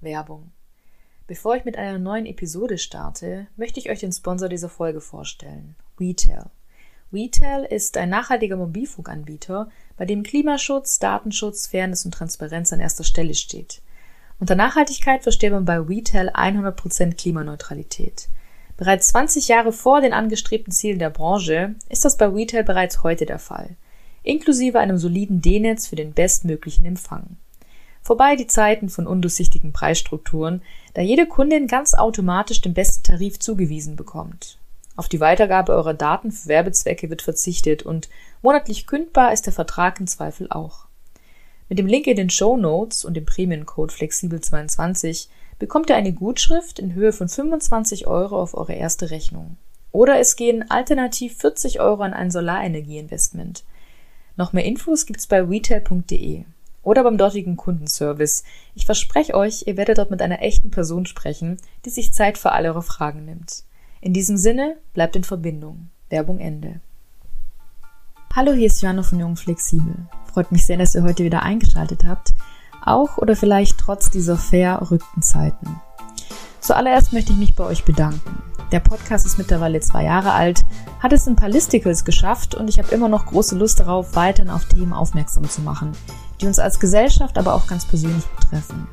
Werbung. Bevor ich mit einer neuen Episode starte, möchte ich euch den Sponsor dieser Folge vorstellen, Retail. Retail ist ein nachhaltiger Mobilfunkanbieter, bei dem Klimaschutz, Datenschutz, Fairness und Transparenz an erster Stelle steht. Unter Nachhaltigkeit versteht man bei Retail 100% Klimaneutralität. Bereits 20 Jahre vor den angestrebten Zielen der Branche ist das bei Retail bereits heute der Fall, inklusive einem soliden D-Netz für den bestmöglichen Empfang. Vorbei die Zeiten von undurchsichtigen Preisstrukturen, da jede Kundin ganz automatisch den besten Tarif zugewiesen bekommt. Auf die Weitergabe eurer Daten für Werbezwecke wird verzichtet und monatlich kündbar ist der Vertrag im Zweifel auch. Mit dem Link in den Show Notes und dem Prämiencode Flexibel22 bekommt ihr eine Gutschrift in Höhe von 25 Euro auf eure erste Rechnung. Oder es gehen alternativ 40 Euro an ein Solarenergieinvestment. Noch mehr Infos gibt's bei retail.de oder beim dortigen Kundenservice. Ich verspreche euch, ihr werdet dort mit einer echten Person sprechen, die sich Zeit für all eure Fragen nimmt. In diesem Sinne, bleibt in Verbindung. Werbung Ende. Hallo, hier ist Joanna von Jung Flexibel. Freut mich sehr, dass ihr heute wieder eingeschaltet habt, auch oder vielleicht trotz dieser verrückten Zeiten. Zuallererst möchte ich mich bei euch bedanken. Der Podcast ist mittlerweile zwei Jahre alt, hat es ein paar Listicles geschafft und ich habe immer noch große Lust darauf, weiterhin auf Themen aufmerksam zu machen, die uns als Gesellschaft, aber auch ganz persönlich betreffen.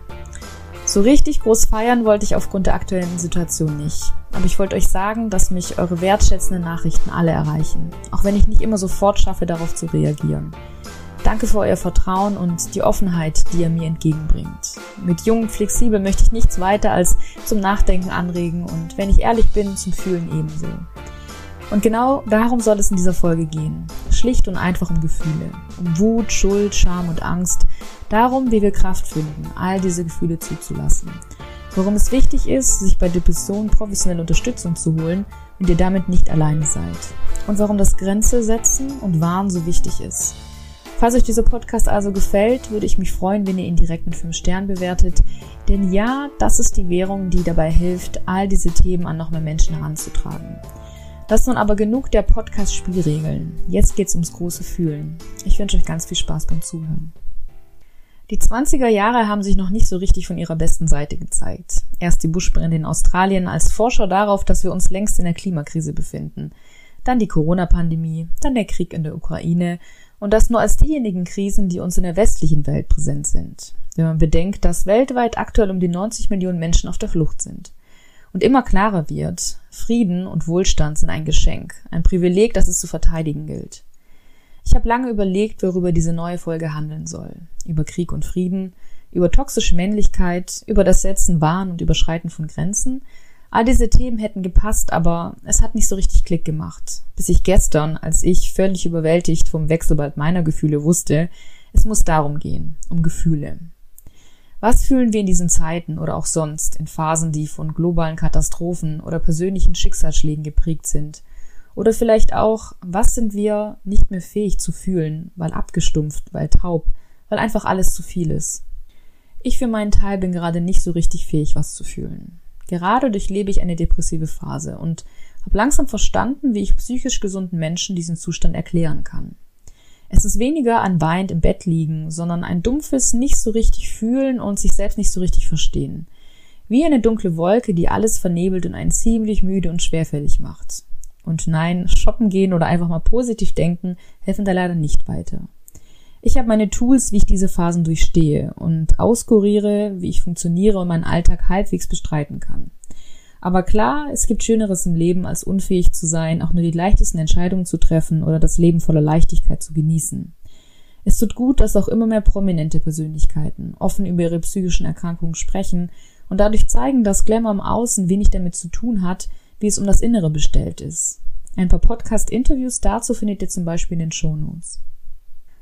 So richtig groß feiern wollte ich aufgrund der aktuellen Situation nicht. Aber ich wollte euch sagen, dass mich eure wertschätzenden Nachrichten alle erreichen, auch wenn ich nicht immer sofort schaffe, darauf zu reagieren. Danke für euer Vertrauen und die Offenheit, die ihr mir entgegenbringt. Mit Jung Flexibel möchte ich nichts weiter als zum Nachdenken anregen und wenn ich ehrlich bin, zum Fühlen ebenso. Und genau darum soll es in dieser Folge gehen. Schlicht und einfach um Gefühle. Um Wut, Schuld, Scham und Angst. Darum, wie wir Kraft finden, all diese Gefühle zuzulassen. Warum es wichtig ist, sich bei Depressionen professionelle Unterstützung zu holen und ihr damit nicht alleine seid. Und warum das Grenze setzen und Warnen so wichtig ist. Falls euch dieser Podcast also gefällt, würde ich mich freuen, wenn ihr ihn direkt mit 5 Sternen bewertet. Denn ja, das ist die Währung, die dabei hilft, all diese Themen an noch mehr Menschen heranzutragen. Das nun aber genug der Podcast-Spielregeln. Jetzt geht's ums große Fühlen. Ich wünsche euch ganz viel Spaß beim Zuhören. Die 20er Jahre haben sich noch nicht so richtig von ihrer besten Seite gezeigt. Erst die Buschbrände in Australien als Vorschau darauf, dass wir uns längst in der Klimakrise befinden. Dann die Corona-Pandemie, dann der Krieg in der Ukraine und das nur als diejenigen Krisen, die uns in der westlichen Welt präsent sind. Wenn man bedenkt, dass weltweit aktuell um die 90 Millionen Menschen auf der Flucht sind und immer klarer wird, Frieden und Wohlstand sind ein Geschenk, ein Privileg, das es zu verteidigen gilt. Ich habe lange überlegt, worüber diese neue Folge handeln soll. Über Krieg und Frieden, über toxische Männlichkeit, über das Setzen Wahn und Überschreiten von Grenzen. All diese Themen hätten gepasst, aber es hat nicht so richtig Klick gemacht. Bis ich gestern, als ich völlig überwältigt vom Wechselbad meiner Gefühle wusste, es muss darum gehen, um Gefühle. Was fühlen wir in diesen Zeiten oder auch sonst in Phasen, die von globalen Katastrophen oder persönlichen Schicksalsschlägen geprägt sind? Oder vielleicht auch, was sind wir nicht mehr fähig zu fühlen, weil abgestumpft, weil taub, weil einfach alles zu viel ist? Ich für meinen Teil bin gerade nicht so richtig fähig, was zu fühlen. Gerade durchlebe ich eine depressive Phase und habe langsam verstanden, wie ich psychisch gesunden Menschen diesen Zustand erklären kann. Es ist weniger ein weinend im Bett liegen, sondern ein dumpfes nicht so richtig fühlen und sich selbst nicht so richtig verstehen. Wie eine dunkle Wolke, die alles vernebelt und einen ziemlich müde und schwerfällig macht. Und nein, shoppen gehen oder einfach mal positiv denken helfen da leider nicht weiter. Ich habe meine Tools, wie ich diese Phasen durchstehe und auskuriere, wie ich funktioniere und meinen Alltag halbwegs bestreiten kann. Aber klar, es gibt Schöneres im Leben, als unfähig zu sein, auch nur die leichtesten Entscheidungen zu treffen oder das Leben voller Leichtigkeit zu genießen. Es tut gut, dass auch immer mehr prominente Persönlichkeiten offen über ihre psychischen Erkrankungen sprechen und dadurch zeigen, dass Glamour im Außen wenig damit zu tun hat, wie es um das Innere bestellt ist. Ein paar Podcast-Interviews dazu findet ihr zum Beispiel in den Shownotes.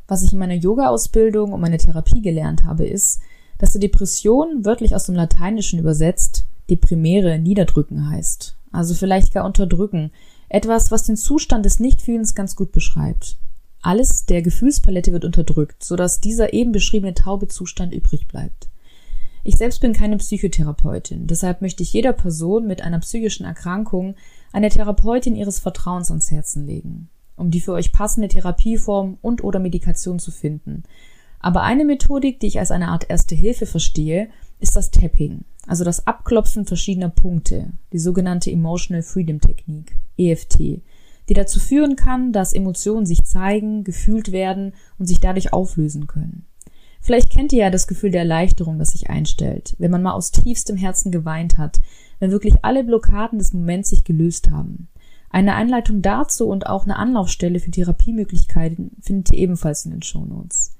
Was ich in meiner Yoga-Ausbildung und meiner Therapie gelernt habe, ist, dass die Depression, wörtlich aus dem Lateinischen übersetzt, Deprimere niederdrücken heißt. Also vielleicht gar unterdrücken. Etwas, was den Zustand des Nichtfühlens ganz gut beschreibt. Alles der Gefühlspalette wird unterdrückt, sodass dieser eben beschriebene taube Zustand übrig bleibt. Ich selbst bin keine Psychotherapeutin, deshalb möchte ich jeder Person mit einer psychischen Erkrankung eine Therapeutin ihres Vertrauens ans Herzen legen, um die für euch passende Therapieform und oder Medikation zu finden. Aber eine Methodik, die ich als eine Art erste Hilfe verstehe, ist das Tapping, also das Abklopfen verschiedener Punkte, die sogenannte Emotional Freedom Technik, EFT, die dazu führen kann, dass Emotionen sich zeigen, gefühlt werden und sich dadurch auflösen können. Vielleicht kennt ihr ja das Gefühl der Erleichterung, das sich einstellt, wenn man mal aus tiefstem Herzen geweint hat, wenn wirklich alle Blockaden des Moments sich gelöst haben. Eine Einleitung dazu und auch eine Anlaufstelle für Therapiemöglichkeiten findet ihr ebenfalls in den Shownotes.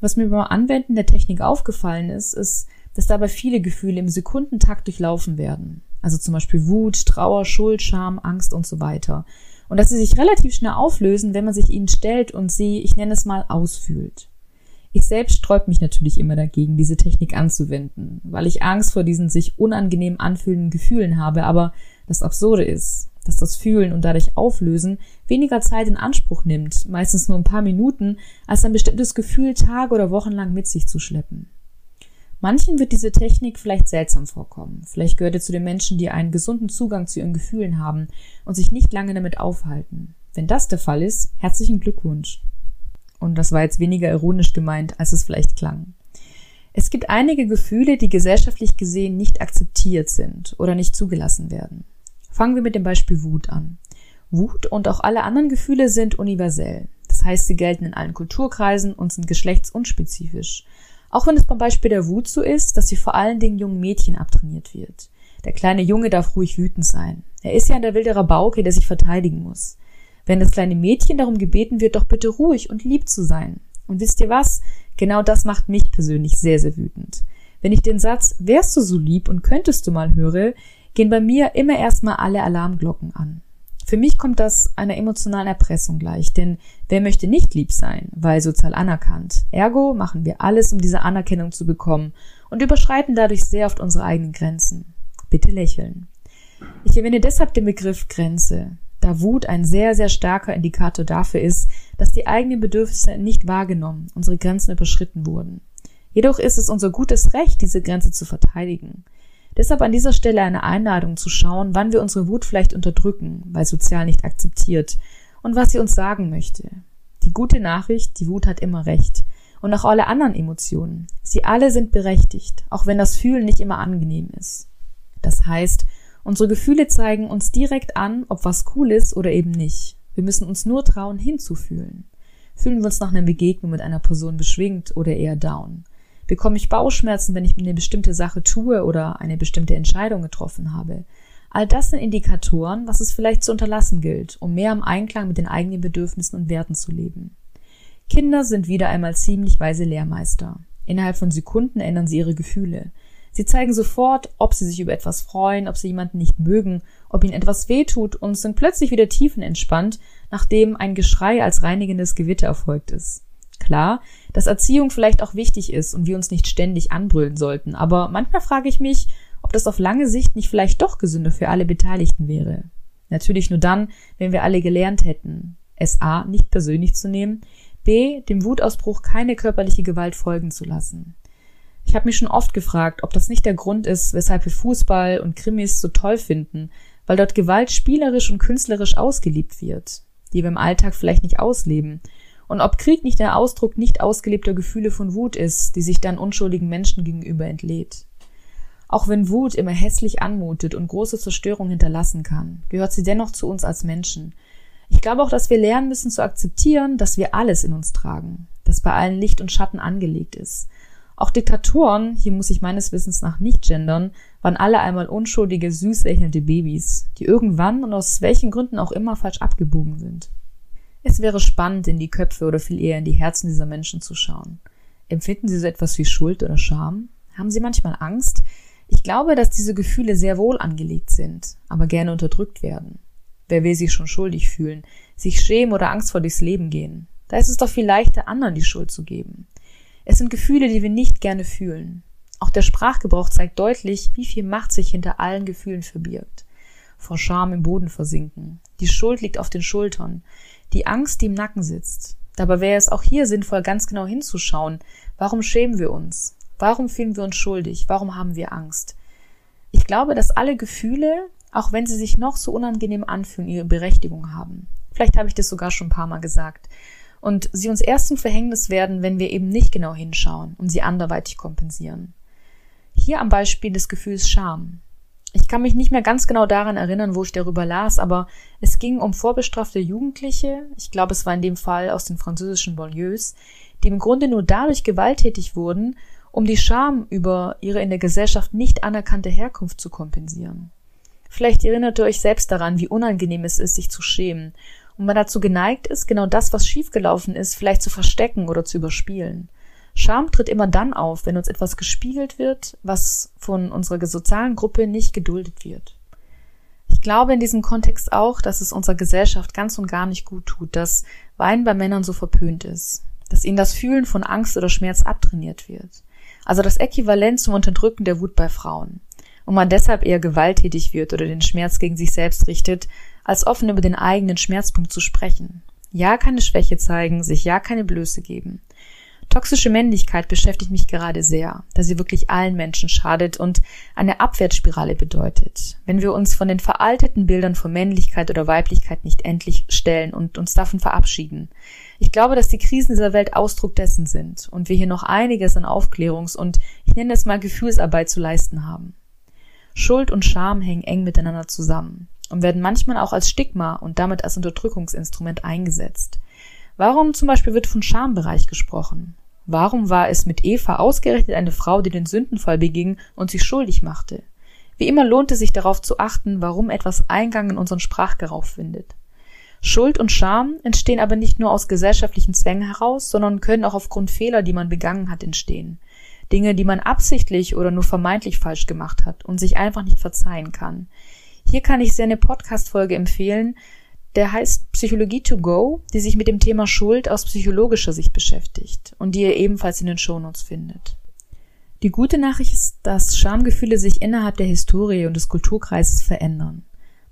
Was mir beim Anwenden der Technik aufgefallen ist, ist, dass dabei viele Gefühle im Sekundentakt durchlaufen werden. Also zum Beispiel Wut, Trauer, Schuld, Scham, Angst und so weiter. Und dass sie sich relativ schnell auflösen, wenn man sich ihnen stellt und sie, ich nenne es mal, ausfühlt. Ich selbst sträub mich natürlich immer dagegen, diese Technik anzuwenden, weil ich Angst vor diesen sich unangenehm anfühlenden Gefühlen habe, aber das Absurde ist, dass das Fühlen und dadurch Auflösen weniger Zeit in Anspruch nimmt, meistens nur ein paar Minuten, als ein bestimmtes Gefühl Tage oder Wochen lang mit sich zu schleppen. Manchen wird diese Technik vielleicht seltsam vorkommen. Vielleicht gehört ihr zu den Menschen, die einen gesunden Zugang zu ihren Gefühlen haben und sich nicht lange damit aufhalten. Wenn das der Fall ist, herzlichen Glückwunsch. Und das war jetzt weniger ironisch gemeint, als es vielleicht klang. Es gibt einige Gefühle, die gesellschaftlich gesehen nicht akzeptiert sind oder nicht zugelassen werden. Fangen wir mit dem Beispiel Wut an. Wut und auch alle anderen Gefühle sind universell. Das heißt, sie gelten in allen Kulturkreisen und sind geschlechtsunspezifisch. Auch wenn es beim Beispiel der Wut so ist, dass sie vor allen Dingen jungen Mädchen abtrainiert wird. Der kleine Junge darf ruhig wütend sein. Er ist ja ein der wilde Rabauke, der sich verteidigen muss wenn das kleine Mädchen darum gebeten wird, doch bitte ruhig und lieb zu sein. Und wisst ihr was? Genau das macht mich persönlich sehr, sehr wütend. Wenn ich den Satz, wärst du so lieb und könntest du mal höre, gehen bei mir immer erstmal alle Alarmglocken an. Für mich kommt das einer emotionalen Erpressung gleich, denn wer möchte nicht lieb sein, weil sozial anerkannt? Ergo machen wir alles, um diese Anerkennung zu bekommen und überschreiten dadurch sehr oft unsere eigenen Grenzen. Bitte lächeln. Ich erwähne deshalb den Begriff Grenze, da Wut ein sehr, sehr starker Indikator dafür ist, dass die eigenen Bedürfnisse nicht wahrgenommen, unsere Grenzen überschritten wurden. Jedoch ist es unser gutes Recht, diese Grenze zu verteidigen. Deshalb an dieser Stelle eine Einladung zu schauen, wann wir unsere Wut vielleicht unterdrücken, weil sozial nicht akzeptiert, und was sie uns sagen möchte. Die gute Nachricht, die Wut hat immer recht. Und auch alle anderen Emotionen. Sie alle sind berechtigt, auch wenn das Fühlen nicht immer angenehm ist. Das heißt, Unsere Gefühle zeigen uns direkt an, ob was cool ist oder eben nicht. Wir müssen uns nur trauen, hinzufühlen. Fühlen wir uns nach einer Begegnung mit einer Person beschwingt oder eher down? Bekomme ich Bauchschmerzen, wenn ich eine bestimmte Sache tue oder eine bestimmte Entscheidung getroffen habe? All das sind Indikatoren, was es vielleicht zu unterlassen gilt, um mehr im Einklang mit den eigenen Bedürfnissen und Werten zu leben. Kinder sind wieder einmal ziemlich weise Lehrmeister. Innerhalb von Sekunden ändern sie ihre Gefühle. Sie zeigen sofort, ob sie sich über etwas freuen, ob sie jemanden nicht mögen, ob ihnen etwas wehtut und sind plötzlich wieder tiefenentspannt, nachdem ein Geschrei als reinigendes Gewitter erfolgt ist. Klar, dass Erziehung vielleicht auch wichtig ist und wir uns nicht ständig anbrüllen sollten, aber manchmal frage ich mich, ob das auf lange Sicht nicht vielleicht doch gesünder für alle Beteiligten wäre. Natürlich nur dann, wenn wir alle gelernt hätten, es a. nicht persönlich zu nehmen, b. dem Wutausbruch keine körperliche Gewalt folgen zu lassen. Ich habe mich schon oft gefragt, ob das nicht der Grund ist, weshalb wir Fußball und Krimis so toll finden, weil dort Gewalt spielerisch und künstlerisch ausgelebt wird, die wir im Alltag vielleicht nicht ausleben, und ob Krieg nicht der Ausdruck nicht ausgelebter Gefühle von Wut ist, die sich dann unschuldigen Menschen gegenüber entlädt. Auch wenn Wut immer hässlich anmutet und große Zerstörung hinterlassen kann, gehört sie dennoch zu uns als Menschen. Ich glaube auch, dass wir lernen müssen zu akzeptieren, dass wir alles in uns tragen, dass bei allen Licht und Schatten angelegt ist, auch Diktatoren, hier muss ich meines Wissens nach nicht gendern, waren alle einmal unschuldige, süß lächelnde Babys, die irgendwann und aus welchen Gründen auch immer falsch abgebogen sind. Es wäre spannend, in die Köpfe oder viel eher in die Herzen dieser Menschen zu schauen. Empfinden sie so etwas wie Schuld oder Scham? Haben sie manchmal Angst? Ich glaube, dass diese Gefühle sehr wohl angelegt sind, aber gerne unterdrückt werden. Wer will sich schon schuldig fühlen, sich schämen oder Angst vor durchs Leben gehen? Da ist es doch viel leichter, anderen die Schuld zu geben. Es sind Gefühle, die wir nicht gerne fühlen. Auch der Sprachgebrauch zeigt deutlich, wie viel Macht sich hinter allen Gefühlen verbirgt. Vor Scham im Boden versinken. Die Schuld liegt auf den Schultern. Die Angst, die im Nacken sitzt. Dabei wäre es auch hier sinnvoll, ganz genau hinzuschauen. Warum schämen wir uns? Warum fühlen wir uns schuldig? Warum haben wir Angst? Ich glaube, dass alle Gefühle, auch wenn sie sich noch so unangenehm anfühlen, ihre Berechtigung haben. Vielleicht habe ich das sogar schon ein paar Mal gesagt und sie uns erst zum Verhängnis werden, wenn wir eben nicht genau hinschauen und sie anderweitig kompensieren. Hier am Beispiel des Gefühls Scham. Ich kann mich nicht mehr ganz genau daran erinnern, wo ich darüber las, aber es ging um vorbestrafte Jugendliche, ich glaube es war in dem Fall aus den französischen Banlieues, die im Grunde nur dadurch gewalttätig wurden, um die Scham über ihre in der Gesellschaft nicht anerkannte Herkunft zu kompensieren. Vielleicht erinnert ihr euch selbst daran, wie unangenehm es ist, sich zu schämen, und man dazu geneigt ist, genau das, was schiefgelaufen ist, vielleicht zu verstecken oder zu überspielen. Scham tritt immer dann auf, wenn uns etwas gespiegelt wird, was von unserer sozialen Gruppe nicht geduldet wird. Ich glaube in diesem Kontext auch, dass es unserer Gesellschaft ganz und gar nicht gut tut, dass Weinen bei Männern so verpönt ist, dass ihnen das Fühlen von Angst oder Schmerz abtrainiert wird. Also das Äquivalent zum Unterdrücken der Wut bei Frauen. Und man deshalb eher gewalttätig wird oder den Schmerz gegen sich selbst richtet, als offen über den eigenen Schmerzpunkt zu sprechen. Ja keine Schwäche zeigen, sich ja keine Blöße geben. Toxische Männlichkeit beschäftigt mich gerade sehr, da sie wirklich allen Menschen schadet und eine Abwärtsspirale bedeutet. Wenn wir uns von den veralteten Bildern von Männlichkeit oder Weiblichkeit nicht endlich stellen und uns davon verabschieden. Ich glaube, dass die Krisen dieser Welt Ausdruck dessen sind und wir hier noch einiges an Aufklärungs- und ich nenne es mal Gefühlsarbeit zu leisten haben. Schuld und Scham hängen eng miteinander zusammen und werden manchmal auch als Stigma und damit als Unterdrückungsinstrument eingesetzt. Warum zum Beispiel wird von Schambereich gesprochen? Warum war es mit Eva ausgerechnet eine Frau, die den Sündenfall beging und sich schuldig machte? Wie immer lohnt es sich darauf zu achten, warum etwas Eingang in unseren Sprachgebrauch findet. Schuld und Scham entstehen aber nicht nur aus gesellschaftlichen Zwängen heraus, sondern können auch aufgrund Fehler, die man begangen hat, entstehen. Dinge, die man absichtlich oder nur vermeintlich falsch gemacht hat und sich einfach nicht verzeihen kann. Hier kann ich sehr eine Podcast-Folge empfehlen, der heißt Psychologie to go, die sich mit dem Thema Schuld aus psychologischer Sicht beschäftigt und die ihr ebenfalls in den Shownotes findet. Die gute Nachricht ist, dass Schamgefühle sich innerhalb der Historie und des Kulturkreises verändern.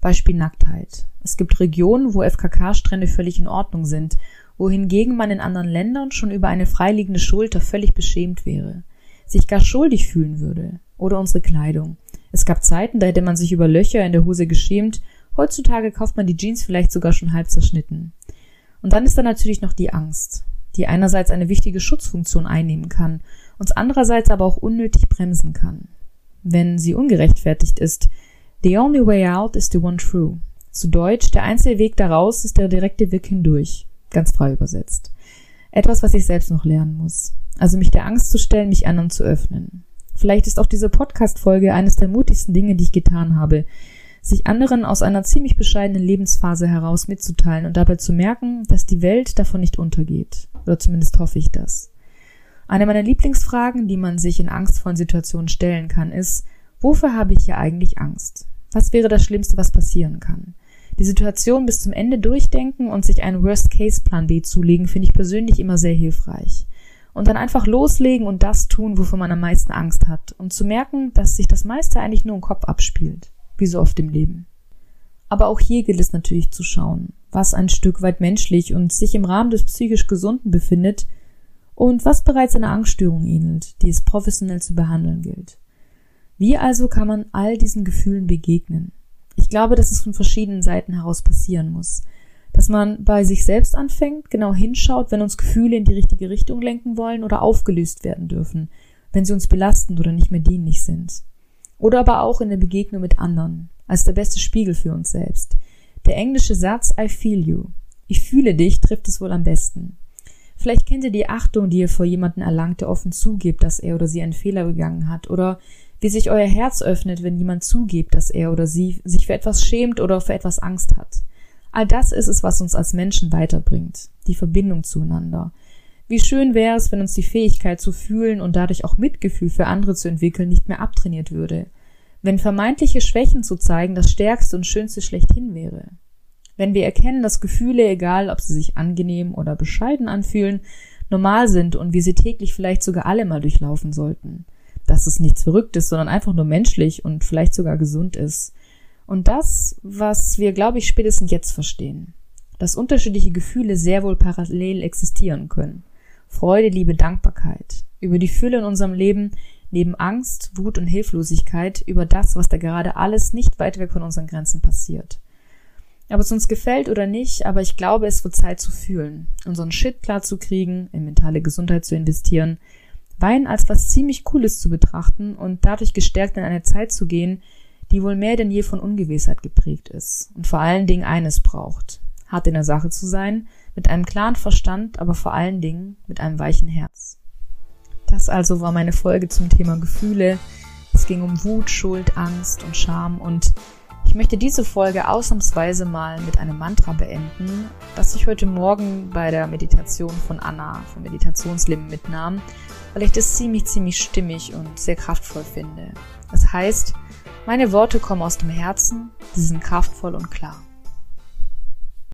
Beispiel Nacktheit. Es gibt Regionen, wo FKK-Strände völlig in Ordnung sind, wohingegen man in anderen Ländern schon über eine freiliegende Schulter völlig beschämt wäre, sich gar schuldig fühlen würde. Oder unsere Kleidung. Es gab Zeiten, da hätte man sich über Löcher in der Hose geschämt Heutzutage kauft man die Jeans vielleicht sogar schon halb zerschnitten. Und dann ist da natürlich noch die Angst, die einerseits eine wichtige Schutzfunktion einnehmen kann, uns andererseits aber auch unnötig bremsen kann. Wenn sie ungerechtfertigt ist, the only way out is the one true. Zu Deutsch, der einzige Weg daraus ist der direkte Weg hindurch. Ganz frei übersetzt. Etwas, was ich selbst noch lernen muss. Also mich der Angst zu stellen, mich anderen zu öffnen. Vielleicht ist auch diese Podcast-Folge eines der mutigsten Dinge, die ich getan habe, sich anderen aus einer ziemlich bescheidenen Lebensphase heraus mitzuteilen und dabei zu merken, dass die Welt davon nicht untergeht. Oder zumindest hoffe ich das. Eine meiner Lieblingsfragen, die man sich in angstvollen Situationen stellen kann, ist, wofür habe ich hier eigentlich Angst? Was wäre das Schlimmste, was passieren kann? Die Situation bis zum Ende durchdenken und sich einen Worst-Case-Plan B zulegen, finde ich persönlich immer sehr hilfreich. Und dann einfach loslegen und das tun, wofür man am meisten Angst hat. Und zu merken, dass sich das meiste eigentlich nur im Kopf abspielt wie so oft im Leben. Aber auch hier gilt es natürlich zu schauen, was ein Stück weit menschlich und sich im Rahmen des psychisch Gesunden befindet und was bereits einer Angststörung ähnelt, die es professionell zu behandeln gilt. Wie also kann man all diesen Gefühlen begegnen? Ich glaube, dass es von verschiedenen Seiten heraus passieren muss. Dass man bei sich selbst anfängt, genau hinschaut, wenn uns Gefühle in die richtige Richtung lenken wollen oder aufgelöst werden dürfen, wenn sie uns belastend oder nicht mehr dienlich sind. Oder aber auch in der Begegnung mit anderen, als der beste Spiegel für uns selbst. Der englische Satz I feel you. Ich fühle dich trifft es wohl am besten. Vielleicht kennt ihr die Achtung, die ihr vor jemanden erlangt, der offen zugibt, dass er oder sie einen Fehler begangen hat, oder wie sich euer Herz öffnet, wenn jemand zugibt, dass er oder sie sich für etwas schämt oder für etwas Angst hat. All das ist es, was uns als Menschen weiterbringt, die Verbindung zueinander. Wie schön wäre es, wenn uns die Fähigkeit zu fühlen und dadurch auch Mitgefühl für andere zu entwickeln nicht mehr abtrainiert würde. Wenn vermeintliche Schwächen zu zeigen das Stärkste und Schönste schlechthin wäre. Wenn wir erkennen, dass Gefühle, egal ob sie sich angenehm oder bescheiden anfühlen, normal sind und wir sie täglich vielleicht sogar alle mal durchlaufen sollten. Dass es nichts Verrücktes, sondern einfach nur menschlich und vielleicht sogar gesund ist. Und das, was wir, glaube ich, spätestens jetzt verstehen. Dass unterschiedliche Gefühle sehr wohl parallel existieren können. Freude, Liebe, Dankbarkeit, über die Fülle in unserem Leben, neben Angst, Wut und Hilflosigkeit, über das, was da gerade alles nicht weit weg von unseren Grenzen passiert. Ob es uns gefällt oder nicht, aber ich glaube, es wird Zeit zu fühlen, unseren Shit klar zu kriegen, in mentale Gesundheit zu investieren, Wein als was ziemlich Cooles zu betrachten und dadurch gestärkt in eine Zeit zu gehen, die wohl mehr denn je von Ungewissheit geprägt ist und vor allen Dingen eines braucht, hart in der Sache zu sein, mit einem klaren Verstand, aber vor allen Dingen mit einem weichen Herz. Das also war meine Folge zum Thema Gefühle. Es ging um Wut, Schuld, Angst und Scham und ich möchte diese Folge ausnahmsweise mal mit einem Mantra beenden, das ich heute Morgen bei der Meditation von Anna vom Meditationsleben mitnahm, weil ich das ziemlich, ziemlich stimmig und sehr kraftvoll finde. Das heißt, meine Worte kommen aus dem Herzen, sie sind kraftvoll und klar.